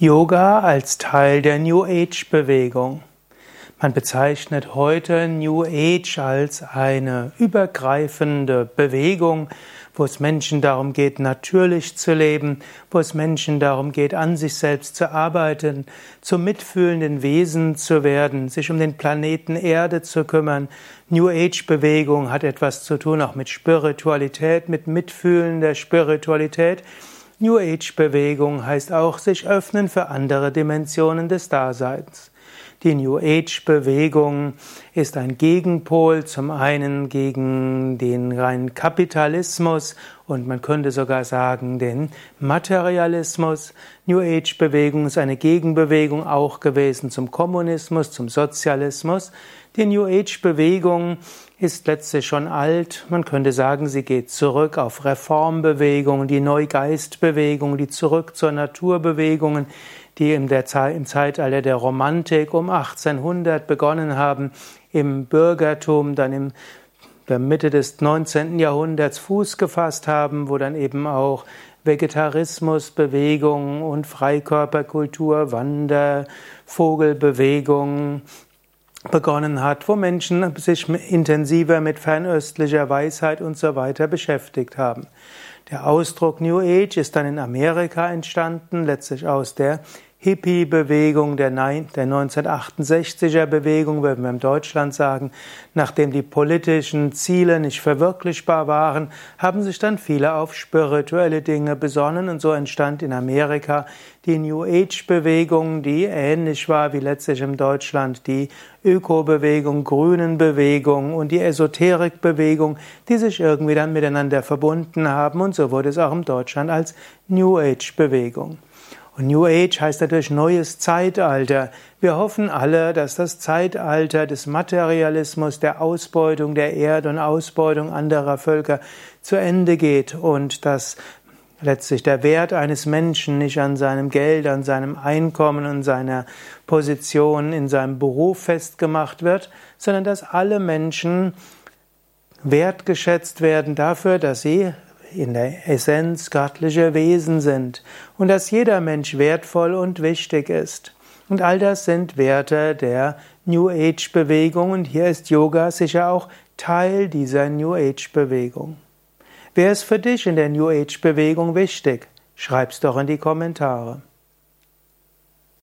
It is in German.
Yoga als Teil der New Age Bewegung. Man bezeichnet heute New Age als eine übergreifende Bewegung, wo es Menschen darum geht, natürlich zu leben, wo es Menschen darum geht, an sich selbst zu arbeiten, zum mitfühlenden Wesen zu werden, sich um den Planeten Erde zu kümmern. New Age Bewegung hat etwas zu tun auch mit Spiritualität, mit mitfühlender Spiritualität. New Age Bewegung heißt auch sich öffnen für andere Dimensionen des Daseins. Die New Age Bewegung ist ein Gegenpol zum einen gegen den reinen Kapitalismus und man könnte sogar sagen den Materialismus. New Age Bewegung ist eine Gegenbewegung auch gewesen zum Kommunismus, zum Sozialismus. Die New Age Bewegung ist letztlich schon alt. Man könnte sagen, sie geht zurück auf Reformbewegungen, die Neugeistbewegung, die zurück zur Naturbewegungen, die im, der, im Zeitalter der Romantik um 1800 begonnen haben, im Bürgertum, dann in der Mitte des 19. Jahrhunderts Fuß gefasst haben, wo dann eben auch Vegetarismusbewegungen und Freikörperkultur, Wander, Vogelbewegungen, begonnen hat, wo Menschen sich intensiver mit fernöstlicher Weisheit und so weiter beschäftigt haben. Der Ausdruck New Age ist dann in Amerika entstanden, letztlich aus der Hippie-Bewegung, der, 1968er Bewegung, würden wir in Deutschland sagen, nachdem die politischen Ziele nicht verwirklichbar waren, haben sich dann viele auf spirituelle Dinge besonnen. Und so entstand in Amerika die New Age-Bewegung, die ähnlich war wie letztlich in Deutschland die Öko-Bewegung, Grünen-Bewegung und die Esoterik-Bewegung, die sich irgendwie dann miteinander verbunden haben. Und so wurde es auch in Deutschland als New Age-Bewegung. Und New Age heißt natürlich neues Zeitalter. Wir hoffen alle, dass das Zeitalter des Materialismus, der Ausbeutung der Erde und Ausbeutung anderer Völker zu Ende geht und dass letztlich der Wert eines Menschen nicht an seinem Geld, an seinem Einkommen und seiner Position in seinem Beruf festgemacht wird, sondern dass alle Menschen wertgeschätzt werden dafür, dass sie in der Essenz göttliche Wesen sind und dass jeder Mensch wertvoll und wichtig ist. Und all das sind Werte der New Age Bewegung und hier ist Yoga sicher auch Teil dieser New Age Bewegung. Wer ist für dich in der New Age Bewegung wichtig? Schreib's doch in die Kommentare.